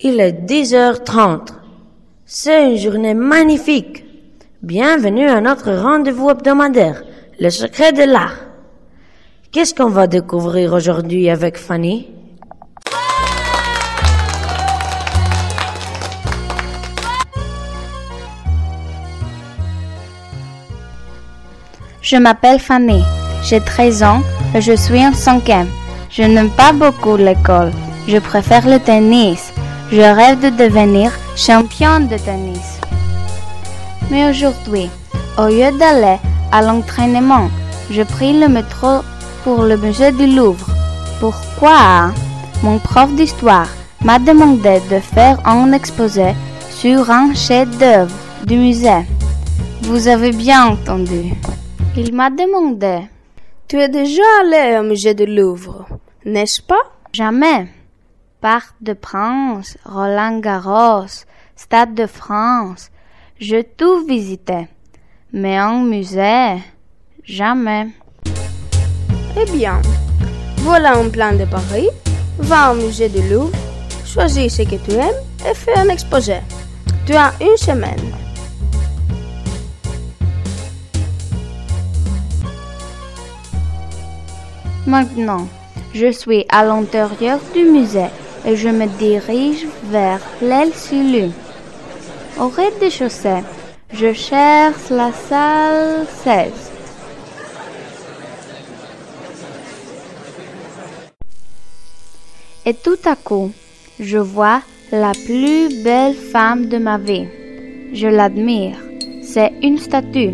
Il est 10h30. C'est une journée magnifique. Bienvenue à notre rendez-vous hebdomadaire, le secret de l'art. Qu'est-ce qu'on va découvrir aujourd'hui avec Fanny? Je m'appelle Fanny, j'ai 13 ans et je suis en cinquième. Je n'aime pas beaucoup l'école, je préfère le tennis. Je rêve de devenir championne de tennis. Mais aujourd'hui, au lieu d'aller à l'entraînement, je pris le métro pour le musée du Louvre. Pourquoi? Mon prof d'histoire m'a demandé de faire un exposé sur un chef-d'œuvre du musée. Vous avez bien entendu. Il m'a demandé. Tu es déjà allé au musée du Louvre, n'est-ce pas Jamais. Parc de Prince, Roland Garros, Stade de France, j'ai tout visité. Mais un musée, jamais. Eh bien, voilà un plan de Paris. Va au musée du Louvre, choisis ce que tu aimes et fais un exposé. Tu as une semaine. Maintenant, je suis à l'intérieur du musée et je me dirige vers l'aile sur Au rez-de-chaussée, je cherche la salle 16. Et tout à coup, je vois la plus belle femme de ma vie. Je l'admire. C'est une statue,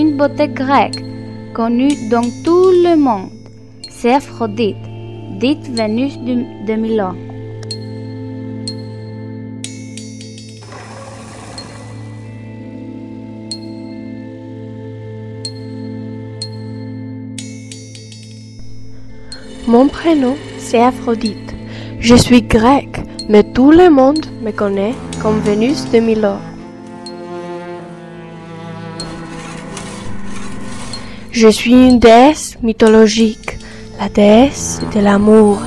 une beauté grecque, connue dans tout le monde. C'est Aphrodite, dite Vénus de Milan. Mon prénom, c'est Aphrodite. Je suis grecque, mais tout le monde me connaît comme Vénus de Milo. Je suis une déesse mythologique, la déesse de l'amour.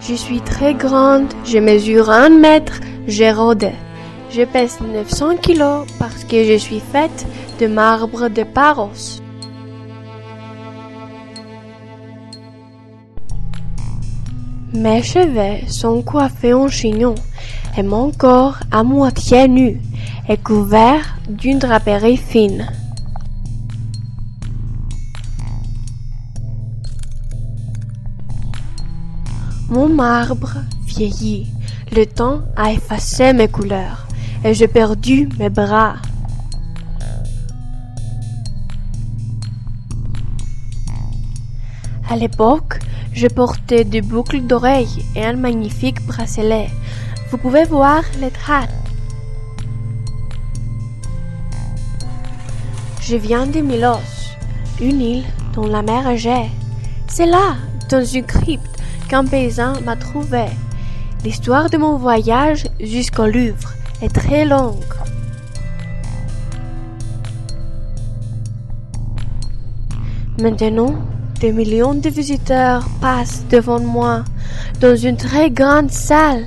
Je suis très grande, je mesure un mètre, j'ai rôdé. Je pèse 900 kilos parce que je suis faite de marbre de Paros. Mes cheveux sont coiffés en chignon et mon corps à moitié nu est couvert d'une draperie fine. Mon marbre vieillit, le temps a effacé mes couleurs et j'ai perdu mes bras. À l'époque, je portais des boucles d'oreilles et un magnifique bracelet. Vous pouvez voir les traces. Je viens de Milos, une île dont la mer est C'est là, dans une crypte, qu'un paysan m'a trouvé. L'histoire de mon voyage jusqu'au Louvre est très longue. Maintenant, des millions de visiteurs passent devant moi dans une très grande salle,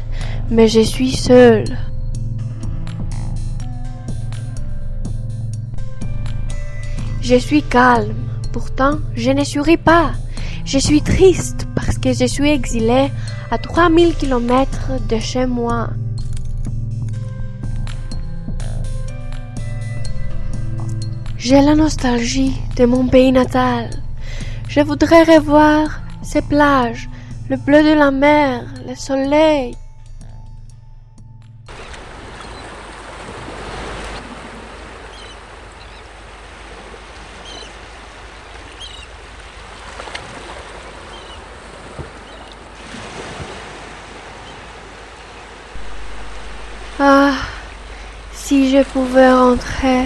mais je suis seule. Je suis calme, pourtant je ne souris pas. Je suis triste parce que je suis exilée à 3000 kilomètres de chez moi. J'ai la nostalgie de mon pays natal. Je voudrais revoir ces plages, le bleu de la mer, le soleil. Ah, si je pouvais rentrer.